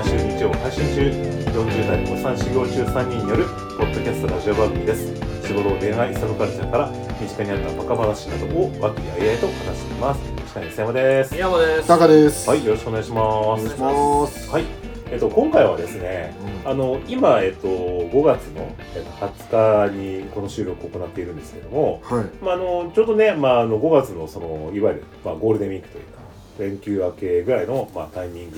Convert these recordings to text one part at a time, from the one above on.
毎週日曜配信中40代お産修行中3人によるポッドキャストラジオ番組です。仕事恋愛サブカルチャーから身近にあったバカ話などを和気あいあいと話しています。下に山です。宮本です。タカです。はいよろしくお願いします。お願いします。はい。えっと今回はですねあの今、えっと、5月の、えっと、20日にこの収録を行っているんですけども、はい。まあ、あのちょうどね、まあ、あの5月のそのいわゆる、まあ、ゴールデンウィークというか連休明けぐらいの、まあ、タイミング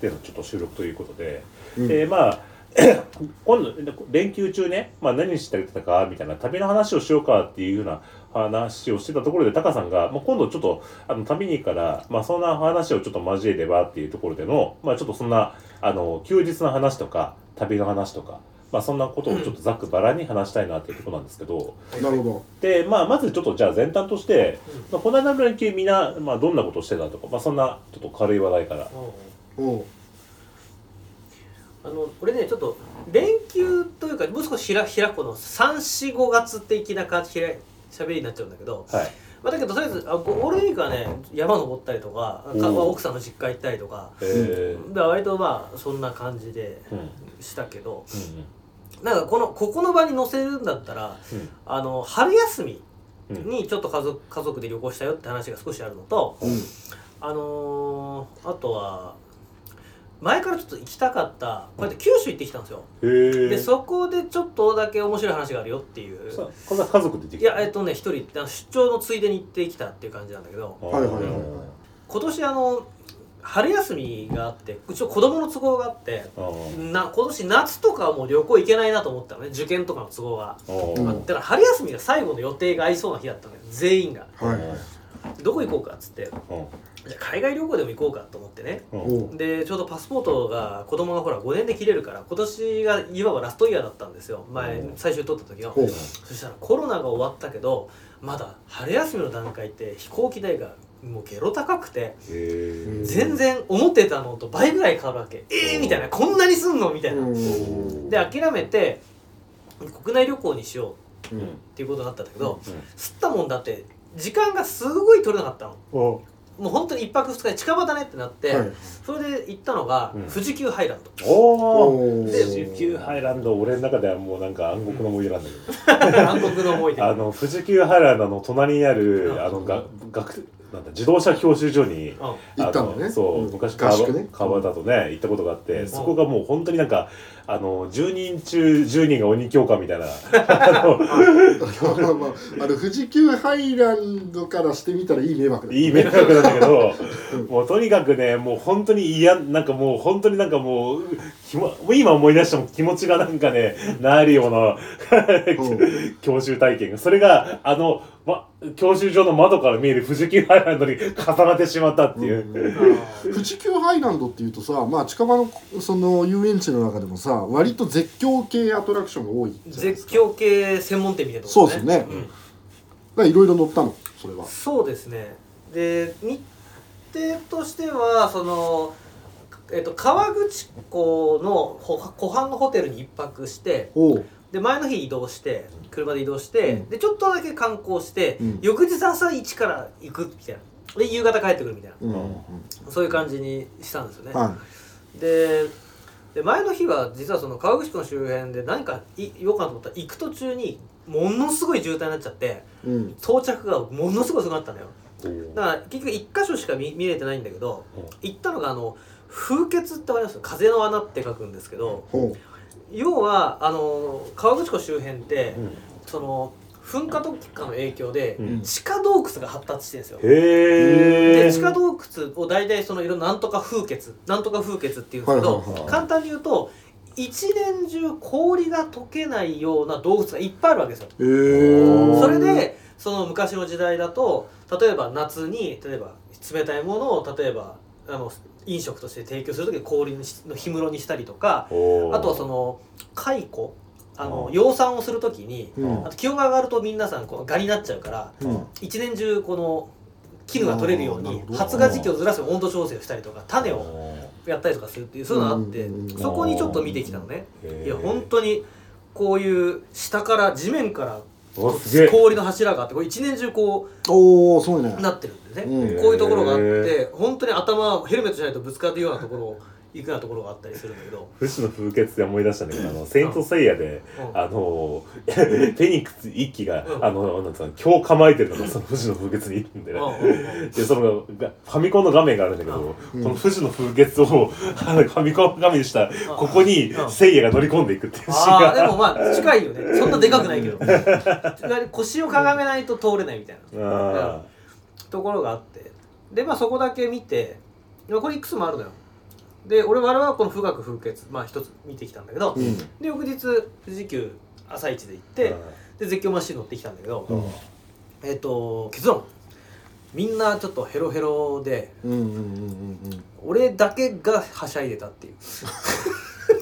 でのちょっと収録ということで、うん。えーまあ 今度連休中ね、まあ、何してたかみたいな旅の話をしようかっていうような話をしてたところでタカさんが、まあ、今度ちょっとあの旅に行くから、まあ、そんな話をちょっと交えればっていうところでの、まあ、ちょっとそんなあの休日の話とか旅の話とか、まあ、そんなことをちょっとざっくばらんに話したいなっていうところなんですけど、なるほで、まあ、まずちょっとじゃあ前段として、まあ、この間の連休みんな、まあ、どんなことをしてたとか、まあ、そんなちょっと軽い話題から。どおうあの俺ねちょっと連休というかもう少し開開くの345月的な感じしゃべりになっちゃうんだけど、はい。まあ、だけどとりあえずあゴールデンウィークはね山登ったりとか奥さんの実家行ったりとか、えー。で割とまあそんな感じでしたけどうんなんかこのここの場に載せるんだったらうん。あの春休みうん。にちょっと家族家族で旅行したよって話が少しあるのと、うん。あのーあとは前からちょっと行きたかったこうやって九州行ってきたんですよ、でそこでちょっとだけ面白い話があるよっていう。さこんな家族でできいやえっとね一人あの出張のついでに行ってきたっていう感じなんだけど。はいはいはい今年あの春休みがあってうちの子供の都合があってあーな今年夏とかはもう旅行行けないなと思ったのね。受験とかの都合が、あだから春休みが最後の予定が合いそうな日だったのよ。全員が。はい。どこ行こうかっつって。うんじゃあ海外旅行でも行こうかと思ってね。でちょうどパスポートが子供がほら5年で切れるから今年がいわばラストイヤーだったんですよ。前うん。最初に取った時のそしたらコロナが終わったけどまだ春休みの段階って飛行機代がもうゲロ高くて全然思ってたのと倍ぐらい変わるわけ。えーみたいな。こんなにすんのみたいな。うん。で諦めて国内旅行にしよううん。っていうことになったんだけどうん。吸ったもんだって時間がすごい取れなかったの。おもう本当に1泊2日で近場だねってなって、はい。それで行ったのがうん。富士急ハイランド、おお 富士急ハイランド俺の中ではもうなんか暗黒の思い出。なんだけど暗黒の思い出。あの富士急ハイランドの隣にあるうん。あのが学なんだ自動車教習所にうん。行ったのね。そう、うん。昔川合宿ね。川端とね行ったことがあって、うん。そこがもう本当になんかあの10人中10人が鬼教官みたいな。あのまあまああの富士急ハイランドからしてみたらいい迷惑だいい迷惑なんだけどうん。もうとにかくねもう本当に嫌なんかもう本当になんかもう今思い出しても気持ちがなんかねなるような教習体験が。それがあの、ま、教習所の窓から見える富士急ハイランドに 重なってしまったっていう。うん富士急ハイランドっていうとさまあ近場のその遊園地の中でもさ割と絶叫系アトラクションが多い絶叫系専門店みたいなとこそうですね。ういろいろ乗ったの？それは。そうですね。で日程としてはその、えっと、川口湖のほ湖畔のホテルに一泊してで前の日移動して車で移動して、うん。でちょっとだけ観光して、うん。翌日朝一から行くみたいな。で夕方帰ってくるみたいな。うん。うん。そういう感じにしたんですよね、はでで前の日は実はその川口湖の周辺で何かい言おうかなと思ったら行く途中にものすごい渋滞になっちゃって到着がものすごい遅くなったのよ。う。んだから結局一箇所しか見見れてないんだけどう。ん行ったのがあの風穴ってわかります？風の穴って書くんですけどほ要はあの川口湖周辺って、うん。その噴火とかの影響で、うん。地下洞窟が発達してるんですよ。で地下洞窟を大体そのいろんななんとか風穴なんとか風穴っていうんですけど、はいはいはい簡単に言うと一年中氷が溶けないような洞窟がいっぱいあるわけですよ。それでその昔の時代だと例えば夏に例えば冷たいものを例えばあの飲食として提供する時に氷の氷室にしたりとかあとはその蚕あのうん。養蚕をする時にうん。あと気温が上がると皆さんこうガになっちゃうからうん。一年中この絹が取れるように発芽時期をずらす温度調整をしたりとか種をやったりとかするっていうそういうのがあってうんそこにちょっと見てきたのね。いや本当にこういう下から地面から氷の柱があってこれ一年中こおおそうね。うなってるんでね、うん。こういうところがあっへて本当に頭ヘルメットしないとぶつかるようなところを行くようなところがあったりするんだけど、富士の風穴で思い出したんだけど、あの、セイントセイヤで、うん。あの、フェニックス一機が、うん。あの、なんつうの、今日構えてるのがその富士の風穴にいるんだよね。うん。で、そのが、ファミコンの画面があるんだけど、うん。この富士の風穴を、あの、ファミコン画面にした、ここにうん、セイヤが乗り込んでいくっていうシーンああでが。もまあ近いよね。そんなでかくないけど。腰をかがめないと通れないみたいな。あところがあって。でまあそこだけ見てこれいくつもあるのよで俺我々はこの富岳風穴まあ一つ見てきたんだけど、うん。で翌日富士急朝一で行ってで絶叫マシン乗ってきたんだけど、うん。えっ、と結論。みんなちょっとヘロヘロで俺だけがはしゃいでたっていう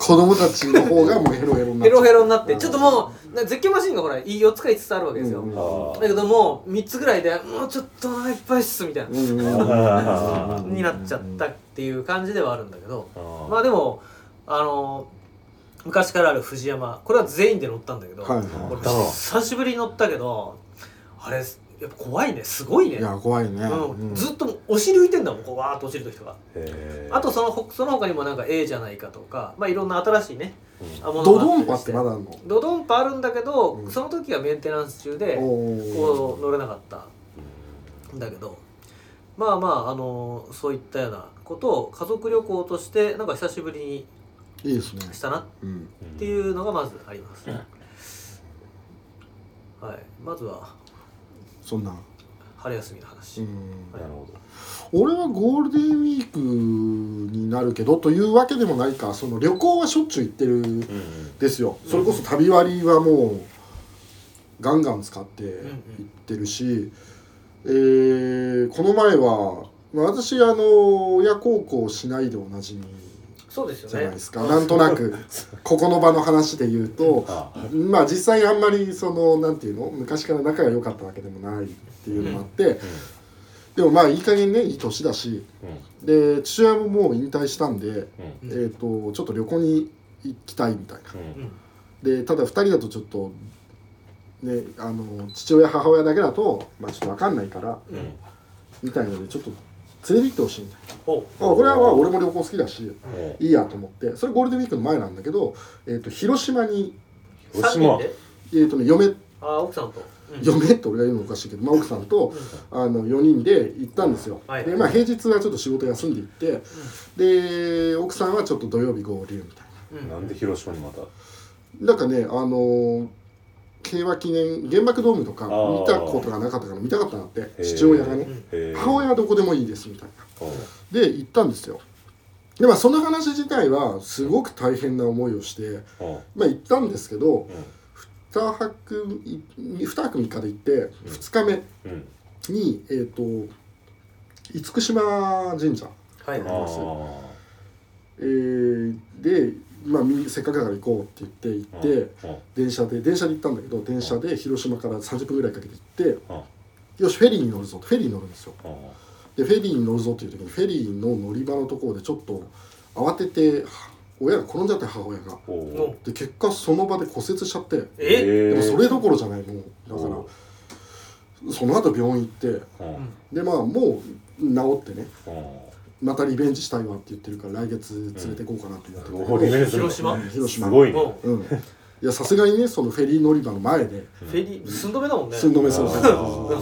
子供たちの方がもうヘロヘロになっヘロヘロになってちょっともう絶叫マシンがほら4つか5つあるわけですよ、うん。だけどもう3つぐらいでもうちょっとお腹いっぱいっすみたいな、うん。になっちゃったっていう感じではあるんだけど、あーまあでもあの昔からある藤山。これは全員で乗ったんだけど、はいはい。俺久しぶりに乗ったけどあれやっぱ怖いね。すごいね。いや怖いね。うん。うん。ずっとお尻浮いてんだもんこうわーっと落ちる人が。へー。あとそのほその他にもなんか A じゃないかとかまあいろんな新しいねうん。あものドドンパってまだあるの？ドドンパあるんだけど、うん。その時はメンテナンス中でおこーう乗れなかったんだけどまあまああのそういったようなことを家族旅行としてなんか久しぶりにいいですね。したなっうん。ていうのがまずあります、はい。まずはそんな。春休みの話、うん。なるほ俺はゴールデンウィークになるけどというわけでもないかその旅行はしょっちゅう行ってるんどうん。ですよ。それこそ旅割はもうガンガン使って行ってるし、えーこの前はまあ私あの親孝行しないでおなじみそうですよね。じゃないですか、なんとなくここの場の話で言うとあまあ実際あんまりそのなんていうの？昔から仲が良かったわけでもないっていうのもあって、でもまあいい加減ねいい年だしうん。で父親ももう引退したんで、うん。うんえー、とちょっと旅行に行きたいみたいな。うん。うんでただ2人だとちょっとねあの父親母親だけだと、まあ、ちょっと分かんないからうん。うんみたいのでちょっと連れて行ってほしいみたいおう。なあこれはまあ俺も旅行好きだしうん。いいやと思って。それゴールデンウィークの前なんだけど、えー、と広島に、広島？三人でえーとね、嫁あ奥さんと、うん。嫁って俺が言うのおかしいけど、まあ、奥さんとあの4人で行ったんですよ、はい。でまあ平日はちょっと仕事休んで行って、で奥さんはちょっと土曜日合流みたいうん。なんで広島にまた？ななんかねあのー平和記念原爆ドームとか見たことがなかったから見たかったなってー。父親がね母親はどこでもいいですみたいな。うん。で行ったんですよ。でまあその話自体はすごく大変な思いをしてうん。まあ行ったんですけどう2泊い2泊3日で行って2日目にえっ、と厳島神社はい。あはあえーで、まあ、みせっかくだから行こうって言って行って、うん。電車で電車で行ったんだけど電車で広島から30分ぐらいかけて行ってうん。よしフェリーに乗るぞフェリーに乗るんですよ。うん。でフェリーに乗るぞっていう時にフェリーの乗り場のところでちょっと慌てては親が転んじゃって母親が。で結果その場で骨折しちゃって。えでもそれどころじゃないもうだかおらその後病院行って。うん。でまあもう治ってね。うんまたリベンジしたいわって言ってるから来月連れて行こうかなと思ってるんリベンジ広島？うん広島。すごいね。もうん。いやさすがにねそのフェリー乗り場の前で。うフェリー寸止めだもんね。寸止めそうそうあ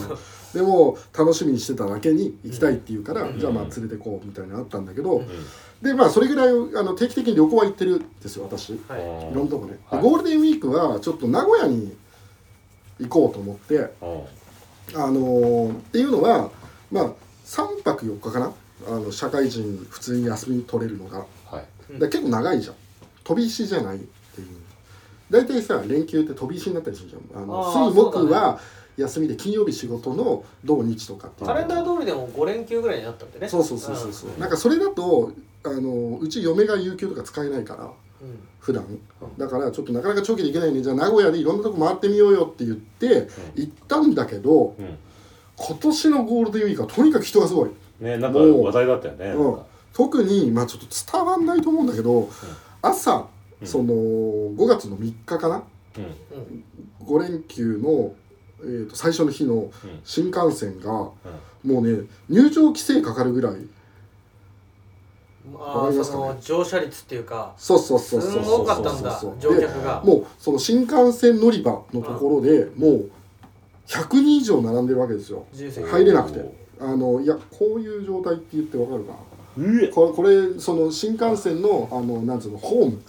そう でも楽しみにしてただけに行きたいって言うから、うん。じゃあまあ連れてこうみたいなのあったんだけど、うん。でまあそれぐらいあの定期的に旅行は行ってるんですよ私。いはい。ろんなとこね、ではい。ゴールデンウィークはちょっと名古屋に行こうと思ってうん。あのーっていうのはまあ3泊4日かなあの社会人普通に休み取れるのが。はい。うん。だから結構長いじゃん。飛び石じゃないっていう。大体さ連休って飛び石になったりするじゃん。あの水木は休みで金曜日仕事の土日とかっていう。カレンダー通りでも5連休ぐらいになったんでね。そうそうそうそうそう。うん。なんかそれだとあのうち嫁が有給とか使えないからうん。普段。だからちょっとなかなか長期で行けないね。じゃあ名古屋でいろんなとこ回ってみようよって言って行ったんだけどうん。今年のゴールデンウィークはとにかく人がすごいねなんかもう話題だったよねうん。特にまあちょっと伝わんないと思うんだけど朝うん。その5月の3日かな？うん。うん5連休のえー、と最初の日のうん。新幹線がもうね入場規制かかるぐらい。わあーかりますかね？その乗車率っていうかそうそうそうすそうんごかったんだそうそうそう乗客が。もうその新幹線乗り場のところでもう100人以上並んでるわけですよ。入れなくて。あのいやこういう状態って言ってわかるか。なこれこれその新幹線のあのなんつうのホーム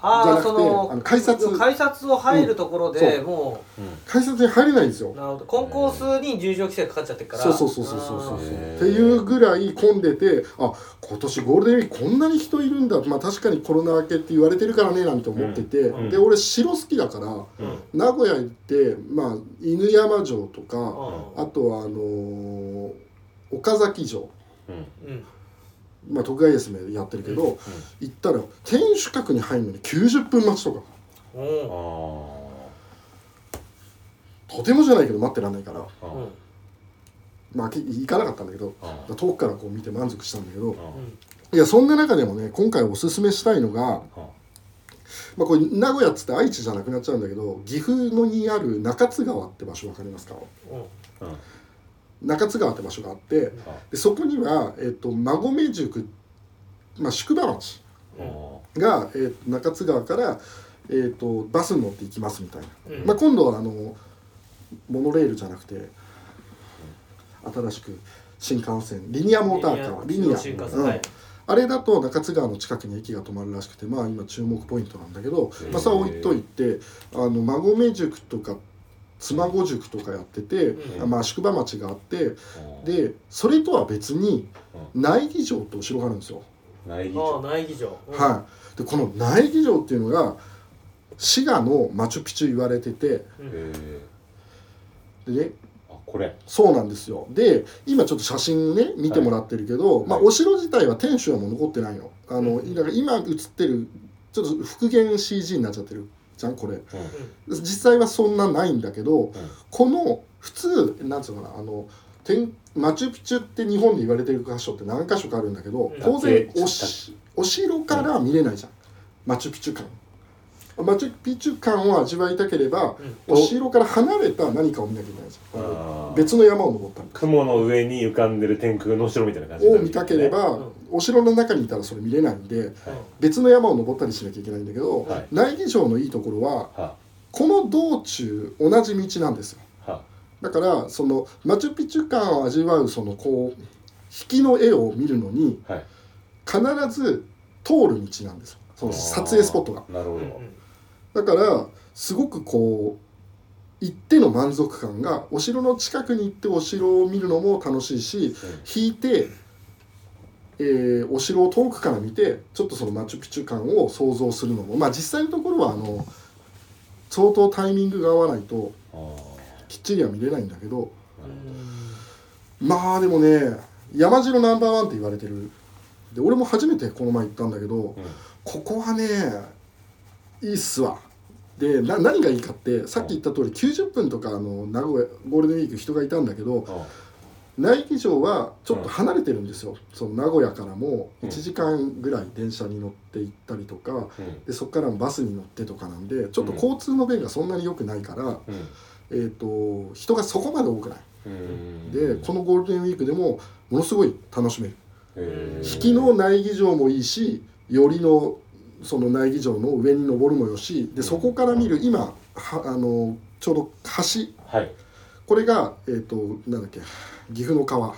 じゃなくてそのあの改札。改札を入るところで、う。んも改札に入れないんですよ。うなるほど。コンコースに入場規制がかかっちゃってるから。そうそうそうそうそうそうっていうぐらい混んでてあ今年ゴールデンウィークこんなに人いるんだ。まあ確かにコロナ明けって言われてるからねなんて思ってて、うん。で俺城好きだからうん。名古屋行ってまあ犬山城とか、うあとはあのー岡崎城。うんん。うんまあ徳川家康めやってるけど、行ったら天守閣に入るのに90分待ちとか。とてもじゃないけど待ってらんないから。まあけ行かなかったんだけど遠くからこう見て満足したんだけど。あいやそんな中でもね今回おすすめしたいのが、ーまあ、これ名古屋っつって愛知じゃなくなっちゃうんだけど岐阜のにある中津川って場所わかりますか？うん。うん中津川って場所があってあでそこには、えっと馬込塾、まあ、宿場町あが、えっと中津川から、えっとバスに乗って行きますみたいな、うん。まあ、今度はあのモノレールじゃなくて新しく新幹線リニアモーターカーリニアうんはい。あれだと中津川の近くに駅が止まるらしくてまあ今注目ポイントなんだけど、まあ、それは置いといてあの馬込塾とか妻子塾とかやってて、うん。あまあ、宿場町があってでそれとは別に内儀城とお城があるんですよ。内議ああ長内議場うん。はい、でこの内儀城っていうのが滋賀のマチュピチュ言われててうん。へでねこれ。そうなんですよ。で今ちょっと写真ね見てもらってるけど、まあ、はい。お城自体は天守はもう残ってないの。あの、うん。だから今写ってるちょっと復元 CG になっちゃってるじゃんこれ。うん。実際はそんなないんだけどうん。この普通なんつうのかなあの天マチュピチュって日本で言われてる箇所って何箇所かあるんだけどうん。当然竹おしお城から見れないじゃん。マチュピチュ感マチュピチュ感を味わいたければうん。お城から離れた何かを見なきゃいけないんあのあー。別の山を登ったり。雲の上に浮かんでる天空の城みたいな感じを見たければ、うん。お城の中にいたらそれ見れないんではい。別の山を登ったりしなきゃいけないんだけど、はい。内儀城のいいところははこの道中同じ道なんですよ。はだからそのマチュピチュ感を味わうそのこう引きの絵を見るのにはい。必ず通る道なんですよ。その撮影スポットが。なるほうん。どだからすごくこう行っての満足感がお城の近くに行ってお城を見るのも楽しいし引いて、えーお城を遠くから見てちょっとそのマチュピチュ感を想像するのもまあ実際のところはあの相当タイミングが合わないときっちりは見れないんだけどまあでもね山城ナンバーワンって言われてる。で俺も初めてこの前行ったんだけどどうん。ここはねいいっすわ。でな何がいいかってさっき言った通り90分とかあの名古屋ゴールデンウィーク人がいたんだけどあ内儀城はちょっと離れてるんですよ、その名古屋からもうん。1時間ぐらい電車に乗って行ったりとか、うん。でそこからもバスに乗ってとかなんでちょっと交通の便がそんなに良くないから、うん。えー、と人がそこまで多くない。うん。でこのゴールデンウィークでもものすごい楽しめる。引きの内儀城もいいし寄りのその内儀城の上に登るもよしでそこから見る今はあのちょうど橋。はい。これがえっ、となんだっけ岐阜の川。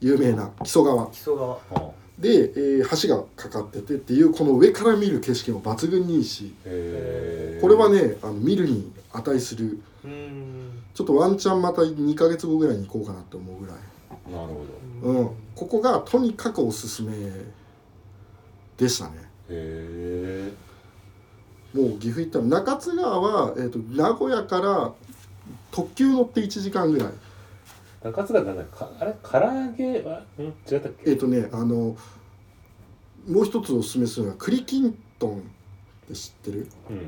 有名な木曽川。木曽川。あで、えー橋がかかっててっていうこの上から見る景色も抜群にいいしこれはねあの見るに値するうん。ちょっとワンチャンまた2ヶ月後ぐらいに行こうかなって思うぐらい、なるほうん、ここがとにかくおすすめでしたね。どへえもう岐阜行ったら中津川は、えー、と名古屋から特急乗って1時間ぐらい。中津川なんだかあれ？唐揚げはん？違ったっけ？えっ、とねあのもう一つおすすめするのは栗きんとんって知ってる？うん、うん、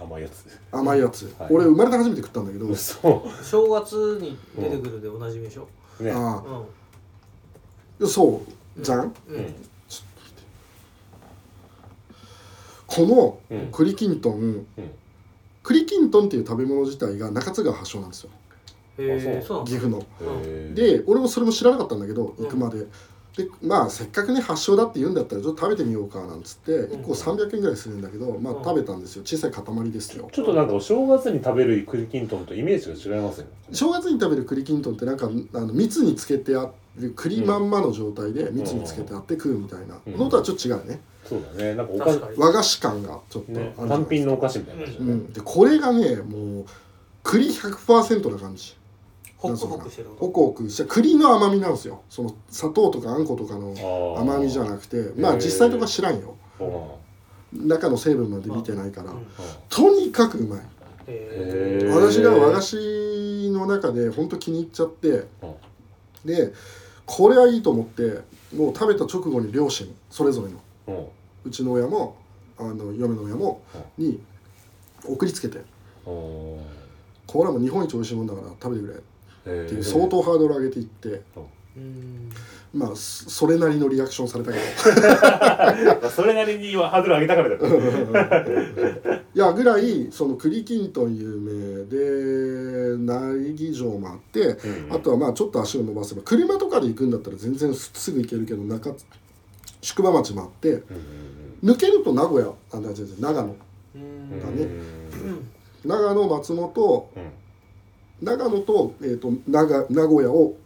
甘いやつ。甘いやつ、はい。俺生まれて初めて食ったんだけど、嘘。正月に出てくるでおなじみでしょ？ね。あうあそう。じゃん、ん。ううんんこのうん。栗きんとんうん。栗きんとんっていう食べ物自体が中津川発祥なんですよ。岐阜の。で俺もそれも知らなかったんだけど行くまで、でまあせっかくね発祥だって言うんだったらちょっと食べてみようかなんつって1個300円ぐらいするんだけどまあうん。食べたんですよ。小さい塊ですよ。ちょっとなんかお正月に食べる栗きんとんとイメージが違いますよね正月に食べる栗きんとんってなんかあの蜜につけてある栗まんまの状態で蜜につけてあって食うみたいな。うん。のとはちょっと違うね。そうだね。なんかおか確かに和菓子感がちょっとね。単品のお菓子みたいな感じだね。うん、でこれがねもう栗100%な感じホクホクしてるホクホクした栗の甘みなんですよ。その砂糖とかあんことかの甘みじゃなくてまあ実際とか知らんよ。う。ん中の成分まで見てないから、うん。とにかくうまい。私が和菓子の中でほんと気に入っちゃってでこれはいいと思ってもう食べた直後に両親それぞれのうちの親もあの嫁の親もに送りつけてうんこれはもう日本一美味しいもんだから食べてくれ。へーっていう相当ハードル上げていって。うん。まあそそれなりのリアクションされたけど。それなりにはハードル上げたからだよ。いやぐらいその栗きんとん有名で苗木城もあって、うん。あとはまあちょっと足を伸ばせば車とかで行くんだったら全然すすぐ行けるけど中津宿場町もあってうん。抜けると名古屋あ違う違う長野うん。だね。うん。長野松本うん長野と,、えー、と長名古屋を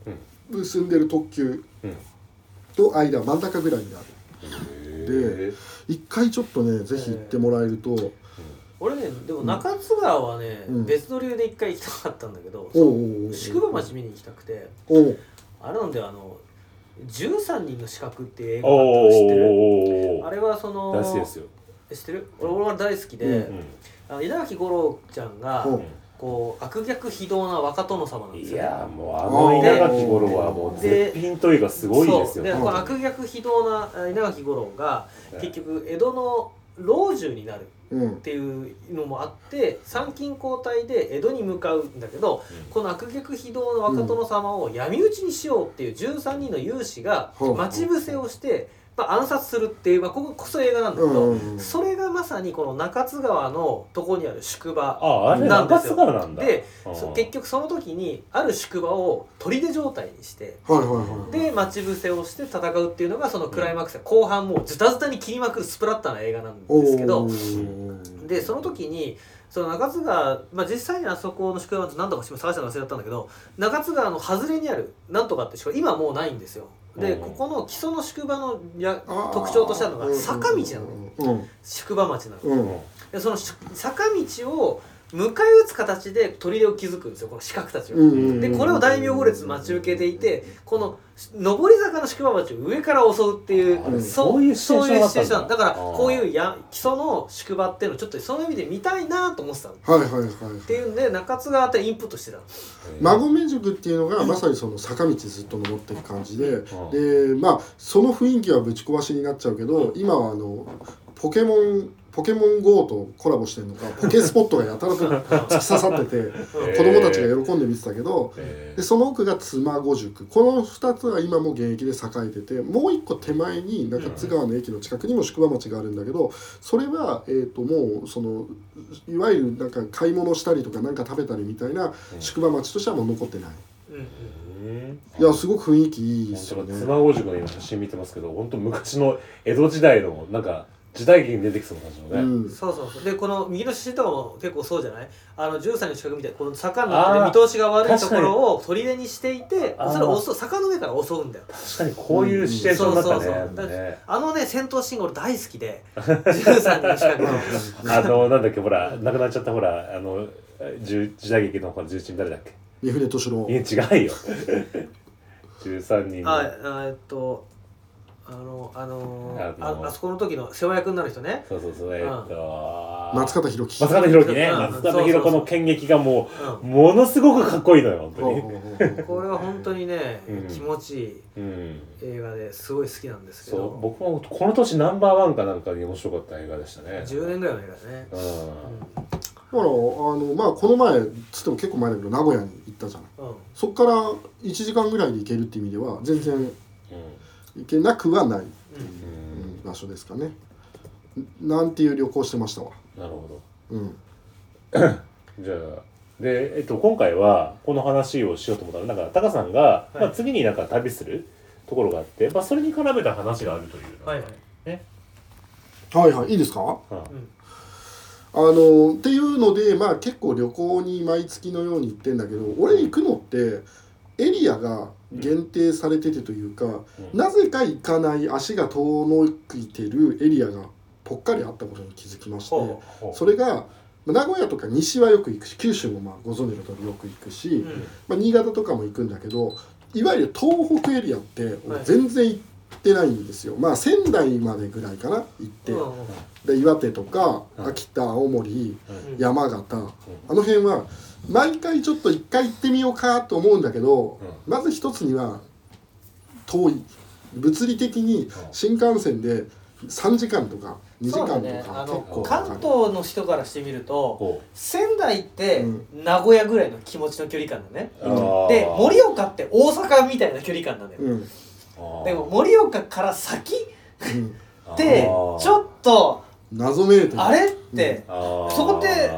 結んでる特急うん。と間真ん中ぐらいにある。へー。一回ちょっとねぜひ行ってもらえると、俺ねでも中津川はね、うん。別の理由で一回行きたかったんだけど、おうおうおう宿場町見に行きたくておう。あれなんだよあの13人の資格っていう映画があったの知ってる？おあれはその大好きですよ。知ってる？俺俺は大好きで、うん。あの稲垣吾郎ちゃんが、うんこう悪逆非道な若殿様なんですよいやーもうあの稲垣吾郎はもう絶品というかすごいですよ。そう。でうんこの悪逆非道なあ稲垣吾郎がうん結局江戸の老中になるうん。っていうのもあって参勤交代で江戸に向かうんだけど、うん。この悪逆非道の若殿様を闇討ちにしようっていう13人の勇士がうん。待ち伏せをして、まあ、暗殺するっていう、まあ、こここそ映画なんだけうんど、うんうん。それがまさにこの中津川のとこにある宿場なんですよ。津川なんだ。で結局その時にある宿場を砦状態にしてはいはいはいで待ち伏せをして戦うっていうのがそのクライマックスで後半もうズタズタに切りまくるスプラッターな映画なんですけどでその時にその中津川、まあ、実際にあそこの宿場って何とか探したの忘れちゃったんだけど中津川の外れにあるなんとかって宿場今もうないんですよでうん。ここの基礎の宿場のや特徴としてあるのが坂道なのうん。宿場町なの。でそのし坂道を迎え撃つ形で砦を築くんですよこの四角たちを。うんでこれを大名行列待ち受けていてこの上り坂の宿場町を上から襲うっていう、うんそういうシチュエーションだったんだ。からこういうや基礎の宿場っていうのをちょっとその意味で見たいなと思ってたの。っはいはいはいはい。ていうんで中津川ってインプットしてたの。馬込塾っていうのがまさにその坂道ずっと登っていく感じで、うん。でまあその雰囲気はぶち壊しになっちゃうけど、今はあのポケモンポケモン GO とコラボしてるのか ポケスポットがやたらと突き刺さってて うん子供たちが喜んで見てたけどへでその奥が妻御塾この2つは今も現役で栄えててもう一個手前に中津川の駅の近くにも宿場町があるんだけどそれは、えー、ともうそのいわゆるなんか買い物したりとかなんか食べたりみたいな宿場町としてはもう残ってない。いやすごく雰囲気いいですよね。妻御宿の今写真見てますけど本当昔の江戸時代のなんか時代劇に出てきそうな感じのね、うん、そうそうそう。でこの右の写真とかも結構そうじゃない？あの13の近くみたいなこの坂にあー。なってて見通しが悪いところを砦に。していてあー。それを襲う坂の上から襲うんだよ。確かにこういうシチュエーションだったね,、そうそうそう。だねあのね戦闘シーン俺大好きで 13の近くの。あのなんだっけほら亡くなっちゃったほらあの時時代劇のほら重鎮誰だっけ？三船敏郎いや違うよ。13人の。ああえっとあのあのあのああそこの時の世話役になる人ね。そうそうそうえーっと松方弘樹。松方弘樹ね。うん。松方弘子の剣劇がもううものすごくかっこいいのよ本当に。これは本当にね、うん。気持ちいいうん。映画ですごい好きなんですけそうど僕もこの年ナンバーワンかなんかに面白かった映画でしたね。10年ぐらいの映画だね、うん。だからあのまあこの前つっても結構前だけど名古屋に行ったじゃない。うん。うん。そっから1時間ぐらいで行けるっていう意味では全然う行けなくはない、うん。んうん場所ですかね。なんていう旅行してましたわ。なるほうん。じゃあで、えっと、今回はこの話をしようと思ったらなんかタカさんが、い。まあ、次になんか旅するところがあって、まあ、それに絡めた話があるという。はいはい。はいはい。いいですか？うん。あのっていうのでまあ結構旅行に毎月のように行ってんだけど俺行くのってエリアが限定されててというか、うん。なぜか行かない足が遠のいてるエリアがぽっかりあったことに気づきましてうそれがまあ名古屋とか西はよく行くし九州もまあご存知の通りよく行くし、うん。まあ、新潟とかも行くんだけどいわゆる東北エリアってはい。全然行ってないんですよ、まあ仙台までぐらいかな行って、うんで岩手とかうん。秋田青森うん。山形あの辺は毎回ちょっと一回行ってみようかと思うんだけどまず一つには遠い。物理的に新幹線で3時間とか2時間とだね。あか結構の関東の人からしてみるとほ仙台ってう名古屋ぐらいの気持ちの距離感だね。うあー。で盛岡って大阪みたいな距離感なんだようん。でも盛岡から先？うん。ってちょっと謎めいてる。あれ？って。そこって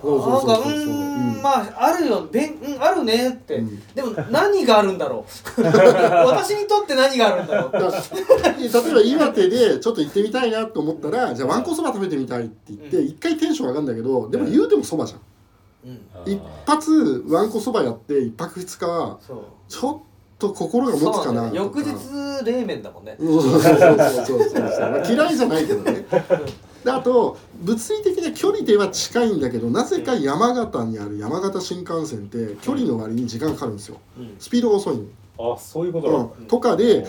そうそうなんかうそう。そうーうんんまああるよべんうんあるねって。うん。でも何があるんだろう。私にとって何があるんだろう。だから例えば岩手でちょっと行ってみたいなと思ったらじゃあわんこそば食べてみたいって言ってうん。一回テンション上がるんだけどでも言うてもそばじゃん。うん。あー一発わんこそばやって一泊二日はそう。ちょっと心が持つかそうなとかだよ。翌日冷麺だもんね。そうそうそうそうそうそうそう、まあ、嫌いじゃないけどねであと物理的な距離では近いんだけどなぜか山形にある山形新幹線って距離の割に時間かかるんですよ。うん。スピードが遅いの、あそういうことうん、とかで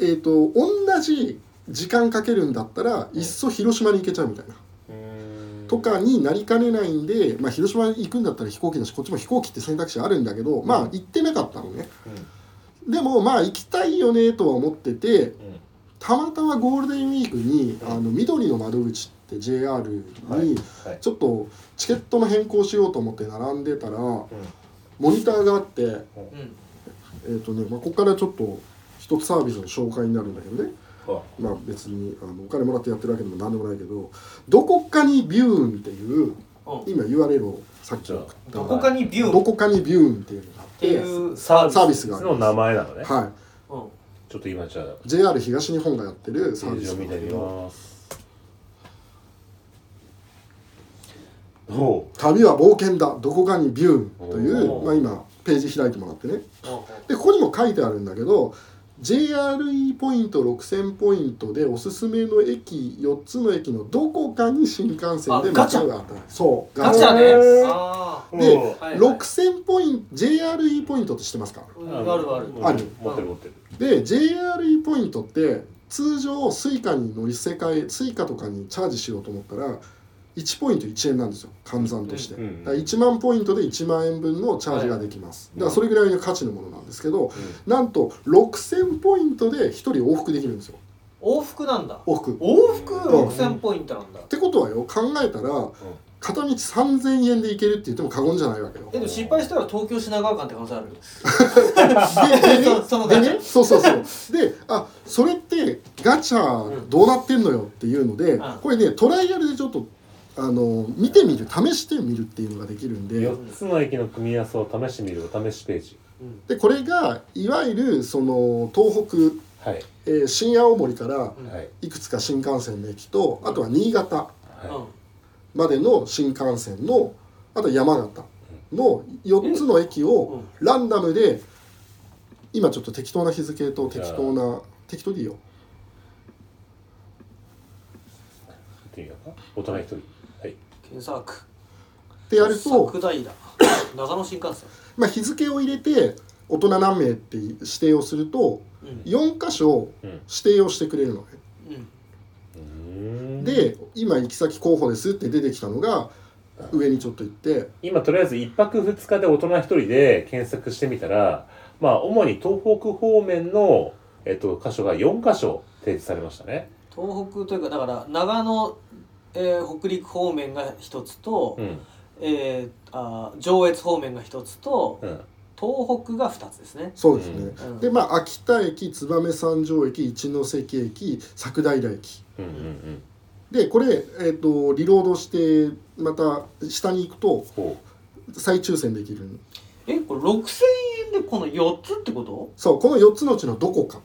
えー、と同じ時間かけるんだったらいっそ広島に行けちゃうみたいな、とかになりかねないんで、まあ、広島に行くんだったら飛行機だしこっちも飛行機って選択肢あるんだけど、まあ行ってなかったのね。でもまあ行きたいよねとは思っててうんたまたまゴールデンウィークにあの緑の窓口って JR にちょっとチケットの変更しようと思って並んでたらモニターがあってうん。えっ、とね、まあ、ここからちょっと一つサービスの紹介になるんだけどね。あ。まあ別にあのお金もらってやってるわけでも何でもないけどどこかにビューンっていううん。今 URL をさっき送った。どこかにビューどン。っこかにビューンっていうのがあってていうササービスがあります。の名前なのね。はうんちょっと今じゃあ。い JR 東日本がやってるサービス見てみます。旅は冒険だ。どこかにビューンというまあ今ページ開いてもらってね。う。んでここにも書いてあるんだけど JRE ポイント6000ポイントでおすすめの駅4つの駅のどこかに新幹線であガチャ。が当た。るそう。ガチャねでうん。はいはい。6000ポイント JRE ポイントって知ってますか？あうん。あるある。うん。ある。持ってる持ってる。で JRE ポイントって通常 Suica に乗り世界 Suica とかにチャージしようと思ったら1ポイント1円なんですよ換算として、うんうんだから1万ポイントで1万円分のチャージができます、いだからそれぐらいの価値のものなんですけど、なんと6000ポイントで1人往復できるんですよ。往復なんだ。往復。っ往復6000ポイントなんだ。てことはよ考えたら片道3000円で行けるって言っても過言じゃないわけよ。えでも失敗したら東京品川間って可能性あるででね。そうそうそう。であそれってガチャどうなってんのよっていうので、ん。これねトライアルでちょっとあの見てみる試してみるっていうのができるんで。4つの駅の組み合わせを試してみるお試しページ。でこれがいわゆるその東北、はい。えー新青森からはい。いくつか新幹線の駅とあとは新潟。はまでの新幹線のあと山形の4つの駅をランダムで今ちょっと適当な日付と適当な適当でいいよ。大人一人。はい。検索ってやると、長野新幹線。まあ、日付を入れて大人何名って指定をするとうん。4箇所うん。指定をしてくれるのね。うんで今行き先候補ですって出てきたのが上にちょっと行って。今とりあえず1泊2日で大人1人で検索してみたらまあ主に東北方面の、えっと、箇所が4箇所提示されましたね。東北というかだから長野、えー北陸方面が一つと、うん。えーあー上越方面が一つとうん。東北が二つですね。そうですね。うん。でまあ秋田駅燕三条駅一ノ関駅佐久平駅。うんうんでこれ、えー、とリロードしてまた下に行くとほ再抽選できる。えこれ6000円でこの4つってこと？そうこの4つのうちのどこか。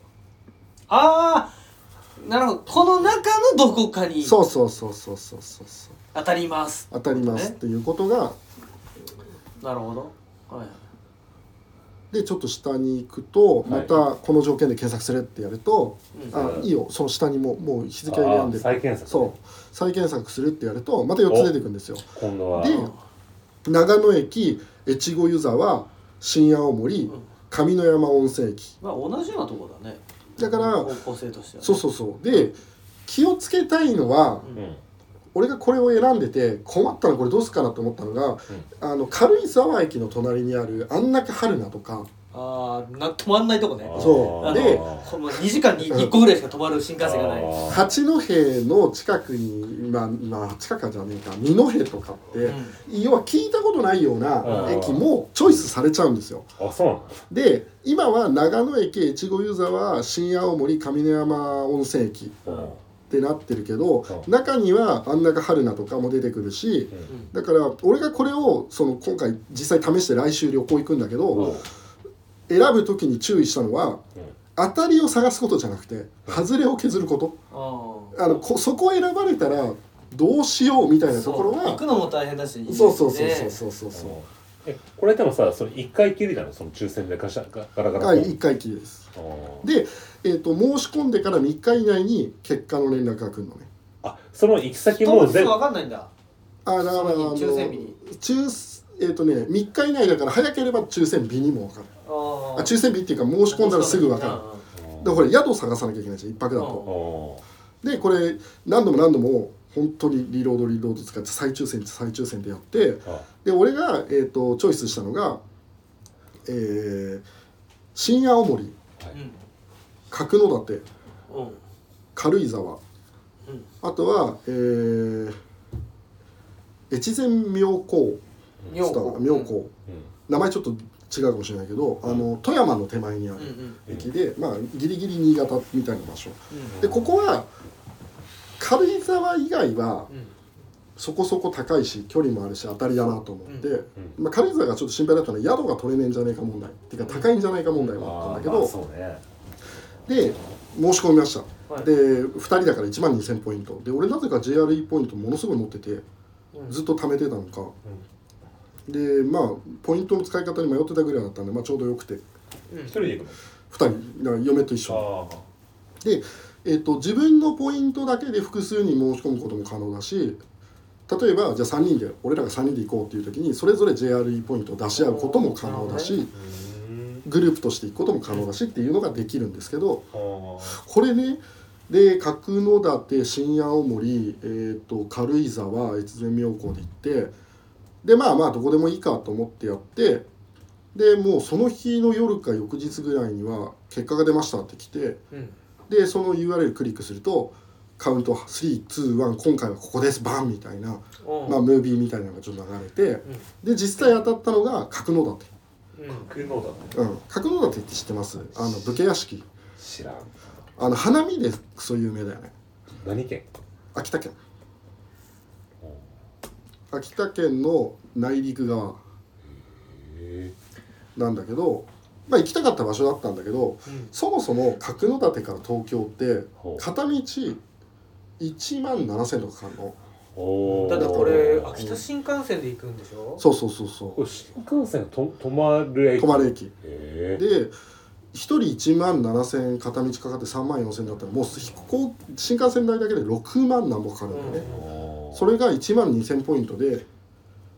ああなるほど。この中のどこかにそうそうそうそうそうそう。そう当たります当たりますっていうことが。なるほど。はいでちょっと下に行くとまはい。たこの条件で検索するってやると、うん。あいいよ。その下にももう日付選んで。再検索。そう。再検索するってやるとまた4つ出てくるんですよ。で長野駅越後湯沢新青森うん。上野山温泉駅。まあ同じようなとこだね。だから方向性としてはね、そうそうそう。で気をつけたいのはうんうん俺がこれを選んでて困ったのこれどうすっかなと思ったのが、あの軽井沢駅の隣にある安中春菜とか。ああな止まんないとこね。そう。でこの2時間に1個ぐらいしか止まる新幹線がない。八戸の近くにまあまあ近くじゃねえか二戸とかって、うん。要は聞いたことないようなうん駅もチョイスされちゃうんですよ。あそうなの？で今は長野駅越後湯沢新青森上野山温泉駅。うんってなってるけどう。ん中には安中春菜とかも出てくるしうん。だから俺がこれをその今回実際試して来週旅行行くんだけど、うん。選ぶ時に注意したのは当たりを探すことじゃなくて外れを削ること。ああのこそこを選ばれたらどうしようみたいあなところは行くのも大変だしそうそうそうねそうそうそう。そう。えこれでもさその一回きりなの？その抽選でガシャガガラガラはい1回きりですで、えー、と申し込んでから3日以内に結果の連絡が来るのね。あその行き先も全部。分かんないんだ。あだからあの抽選日に。抽えっ、とね3日以内だから早ければ抽選日にも分かる。ああ抽選日っていうか申し込んだらすぐ分かる。でこれ宿探さなきゃいけないじゃん1泊だあとー。でこれ何度も何度も本当にリロードリロード使って再抽選再抽選でやってあで俺が、えー、とチョイスしたのが、えー、新青森。うん角館うん。軽井沢。うん。あとは、えー、越前妙高。妙高。妙高。うん。名前ちょっと違うかもしれないけど、あの富山の手前にあるうんうん。駅で、まあギリギリ新潟みたいな場所。うん。でここは軽井沢以外はうんそこそこ高いし距離もあるし当たりだなと思って、うん。まあ、軽井沢がちょっと心配だったのは宿が取れねえんじゃねえか問題っていうか高いんじゃないか問題はあったんだけど、で申し込みました、はい。で2人だから1万2000ポイント。で俺なぜか JRE ポイントものすごい持っててうん。ずっと貯めてたのか、でまあポイントの使い方に迷ってたぐらいだったんで、まあ、ちょうどよくて。うん。一人で行くの？2人。だから嫁と一緒で、えっと自分のポイントだけで複数に申し込むことも可能だし例えばじゃあ3人で俺らが3人で行こうっていう時にそれぞれ JRE ポイントを出し合うことも可能だし、グループとして行くことも可能だしっていうのができるんですけどこれねで角館新青森、えー、と軽井沢越前妙高で行ってでまあまあどこでもいいかと思ってやってでもうその日の夜か翌日ぐらいには結果が出ましたって来てうん。でその URL クリックするとカウント321今回はここですバンみたいな、うん。まあ、ムービーみたいなのがちょっと流れてで実際当たったのが角館。うん。空能だね。うん。角館って知ってます？あの武家屋敷。知らん。あの花見でクソ有名だよね。何県？秋田県。秋田県の内陸側。へなんだけどまあ行きたかった場所だったんだけどうん。そもそも角館から東京って片道1万7000とかかかるの。おー。だってこれ秋田新幹線で行くんでしょ？そうそうそうそこれ新幹線と止まる駅。う泊まる駅。で1人1万7000円片道かかって3万4000円だったらもう飛行新幹線代だけで6万なんぼかかるんだよね、それが1万2000ポイントで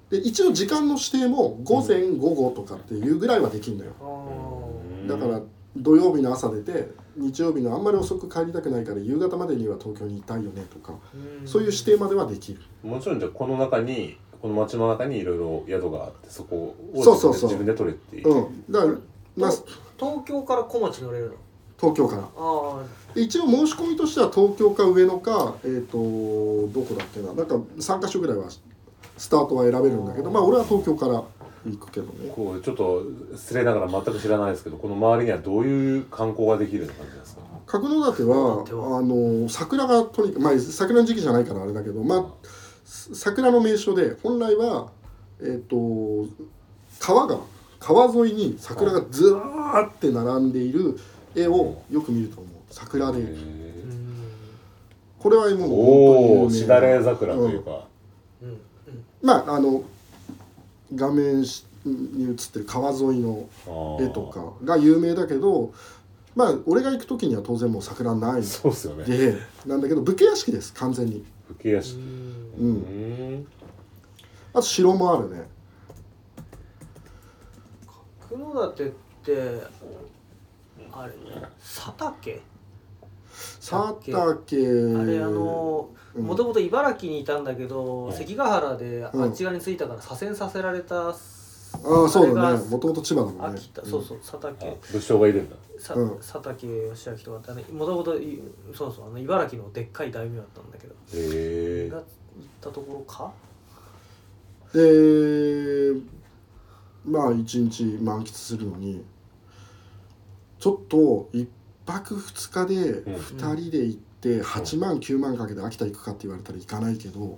で一応時間の指定も午前午後とかっていうぐらいはできるのよ。あだから土曜日の朝出て日曜日のあんまり遅く帰りたくないから夕方までには東京にいたいよねとかーそういう指定まではできる。もちろんじゃあこの中にこの町の中にいろいろ宿があってそこをそうそうそう。自分で取れっていう。うん。だから、まあ、東京から小町乗れるの？東京から。一応申し込みとしては東京か上野かえっ、とどこだっけな。なんか3か所ぐらいはスタートは選べるんだけどまあ俺は東京から行くけどね。こうちょっと失礼ながら全く知らないですけどこの周りにはどういう観光ができる感じですか？角館はあの桜がとにかくまあ桜の時期じゃないからあれだけどまあす桜の名所で本来はえっ、と川が川沿いに桜がずらーって並んでいる絵をよく見ると思う。桜で。これはもうお本当に有名おしだれ桜というか、うん。うん。まああの画面に映ってる川沿いの絵とかが有名だけどまあ俺が行く時には当然もう桜ない。そうっすよね。でなんだけど武家屋敷です完全に。武家屋敷。ううん。んあと城もあるね。角館ってあれ佐竹佐竹あれあのうん。もともと茨城にいたんだけど、うん。関ヶ原であうん。っち側に着いたから左遷させられた、あああそうだれがねもともと千葉だもんね。秋田、そうそう佐竹あ武将がいるんだ。佐竹義明とかってもともといそうそうあの茨城のでっかい大名だったんだけど、へえ。が行ったところか？でまあ一日満喫するのにちょっと一泊二日でうん。二人で行って8万9万かけて秋田行くかって言われたら行かないけど、うん。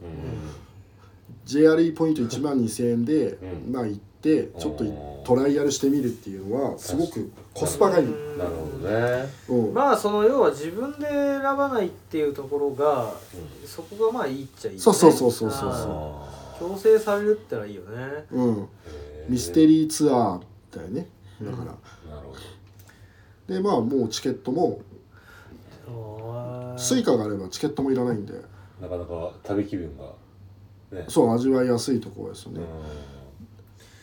JRE ポイント1万2000円で、うん。まあ行ってちょっといトライアルしてみるっていうのはすごくコスパがいい、うん。なるほどね。うん。まあその要は自分で選ばないっていうところが、そこがまあいいっちゃいい、ね、そうそうそうそうそうああー。強制されるってのはいいよね。うん、ー。ミステリーツアーだよね。だから、でまあもうチケットも Suica があればチケットもいらないんで。どなかなか旅気分がね。そう味わいやすいところですよね、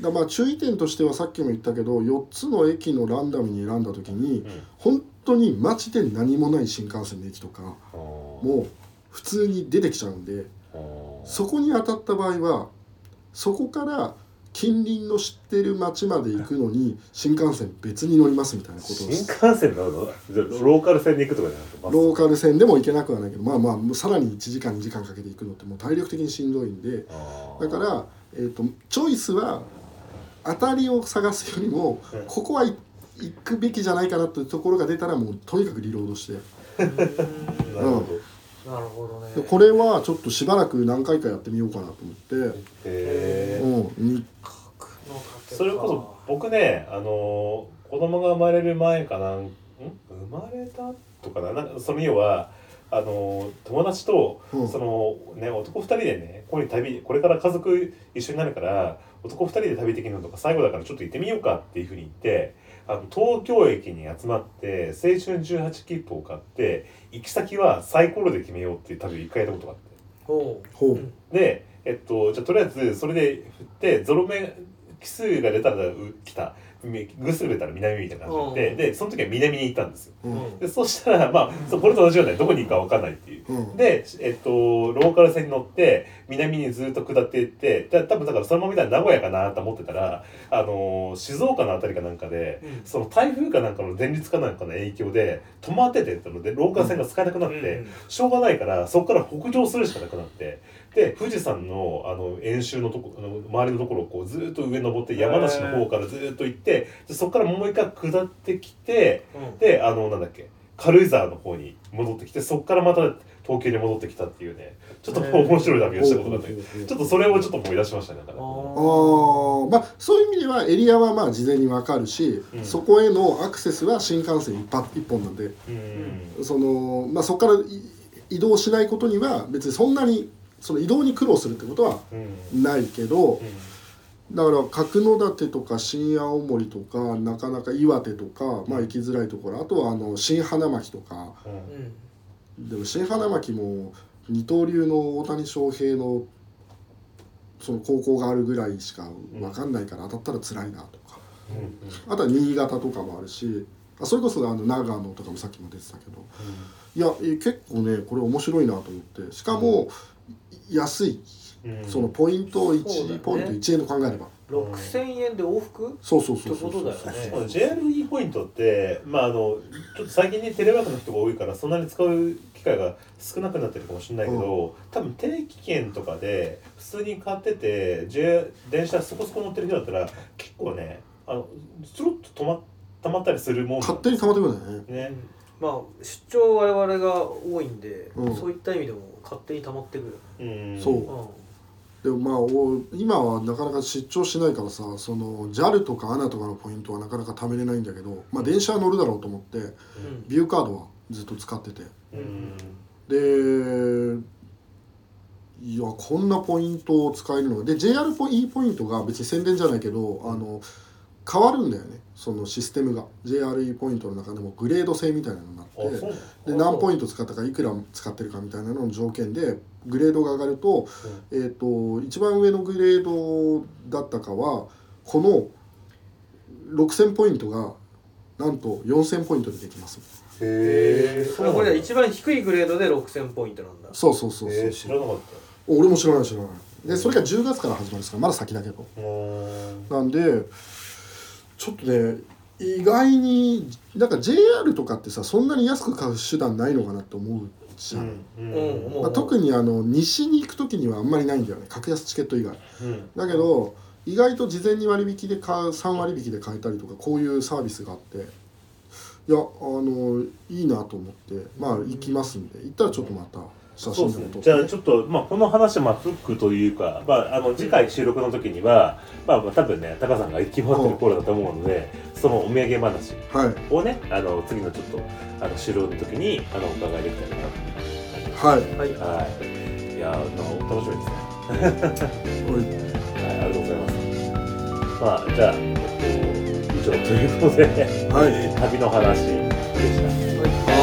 うだからまあ注意点としてはさっきも言ったけど4つの駅のランダムに選んだ時にんうん。本当に街で何もない新幹線の駅とかもう普通に出てきちゃうんでそこに当たった場合はそこから近隣の知ってる町まで行くのに新幹線別に乗りますみたいなこと新です幹線のじゃあローカル線で行くとかじゃなくてバス。ローカル線でも行けなくはないけどまあまあさらに1時間2時間かけて行くのってもう体力的にしんどいんで。だから、えー、とチョイスは当たりを探すよりもうん。ここはい行くべきじゃないかなっていうところが出たらもうとにかくリロードして。なるほどなるほどね。でこれはちょっとしばらく何回かやってみようかなと思って、へえうん、それこそ僕ねあのー子供が生まれる前かなんん？生まれたとかな。なんかその要はあのー友達と、うん。そのね男2人でねここに旅これから家族一緒になるから男2人で旅できるのとか最後だからちょっと行ってみようかっていうふうに言ってあの東京駅に集まって青春18切符を買って行き先はサイコロで決めようっていう旅を一回やったことがあって。ほう。で、えっと、じゃあとりあえずそれで振ってゾロ目奇数が出たらう北み偶数が出たら南みたいな感じで、うん。でその時は南に行ったんですよ。うん。でそしたらまあそうこれと同じようなどこに行くか分かんないっていう。うん。で、えっと、ローカル線に乗って南にずっと下っていってで多分だからそのまま見たら名古屋かなと思ってたら、あのー静岡の辺りかなんかで、うん。その台風かなんかの前立かなんかの影響で止まっててってのでローカル線が使えなくなって、うん。しょうがないからそこから北上するしかなくなってで富士山のあの演習のとこあの周りのところをこうずっと上登って山梨の方からずっと行ってでそこからもう一回下ってきてうん。であのなんだっけ軽井沢の方に戻ってきてそこからまた東京に戻ってきたっていうねちょっと面白い旅をしたことがあってほうほうほうちょっとそれをちょっと思い出しましたねだから。あまあそういう意味ではエリアはまあ事前に分かるし、うん。そこへのアクセスは新幹線一発一本なんで。うん。その、まあ、そこからい移動しないことには別にそんなにその移動に苦労するってことはうん。ないけどうん。だから角館とか新青森とかなかなか岩手とか、まあ、行きづらいところあとはあの新花巻とか。でも新花巻も二刀流の大谷翔平のその高校があるぐらいしか分かんないから当たったら辛いなとか。うんあとは新潟とかもあるしあそれこそあの長野とかもさっきも出てたけど。いやえ結構ねこれ面白いなと思って。しかも安い、うん。そのポイント1、そうだね。ポイント1円と考えれば。6000円で往復？そうそうそうそうってことだよね。この JRE ポイントってまああのちょっと最近ねテレワークの人が多いからそんなに使う機会が少なくなってるかもしれないけど、多分定期券とかで普通に買ってて、J、電車そこそこ乗ってる人だったら結構ねあのスロッと止またまったりするもん勝手に溜まってくるんだよね。ねまあ出張我々が多いんで、うん。そういった意味でも勝手に溜まってくる、うん。そう。うん。でもまあお今はなかなか出張しないからさその JAL とか ANA とかのポイントはなかなか貯めれないんだけど、まあ、電車は乗るだろうと思ってビューカードはずっと使ってて。うん。でいやこんなポイントを使えるの？がで JR ポイポイントが別に宣伝じゃないけどあの変わるんだよね。そのシステムが。JRE ポイントの中でもグレード制みたいなのになってで何ポイント使ったかいくら使ってるかみたいなのの条件でグレードが上がると,、えー、と一番上のグレードだったかはこの6000ポイントがなんと4000ポイントでできます。へえそれこれは一番低いグレードで6000ポイントなんだ。そうそうそうそう、えー知らなかっ俺も知らない知らない。でそれが10月から始まるんですからまだ先だけど。なんでちょっとね意外になんか JR とかってさそんなに安く買う手段ないのかなって思うじゃん、うんまあ、特にあの西に行く時にはあんまりないんだよね格安チケット以外。うん。だけど意外と事前に割引で買う3割引で買えたりとかこういうサービスがあって。いやあのいいなと思って。まあ行きますんで。行ったらちょっとまた。写そうですね。真でも撮ってじゃあちょっと、まあ、この話はまあフックというか、まあ、あの次回収録の時には、まあ、多分ねタカさんが行き回ってる頃だと思うのでそのお土産話はい。をねあの次のちょっとあの収録の時にあのお伺いできたらなって。いうはい。はい。はい。いやーなんか楽しみですね。はい、ありがとうございます。まあ、じゃあ、えっと、以上ということで、はい。旅の話でした。はい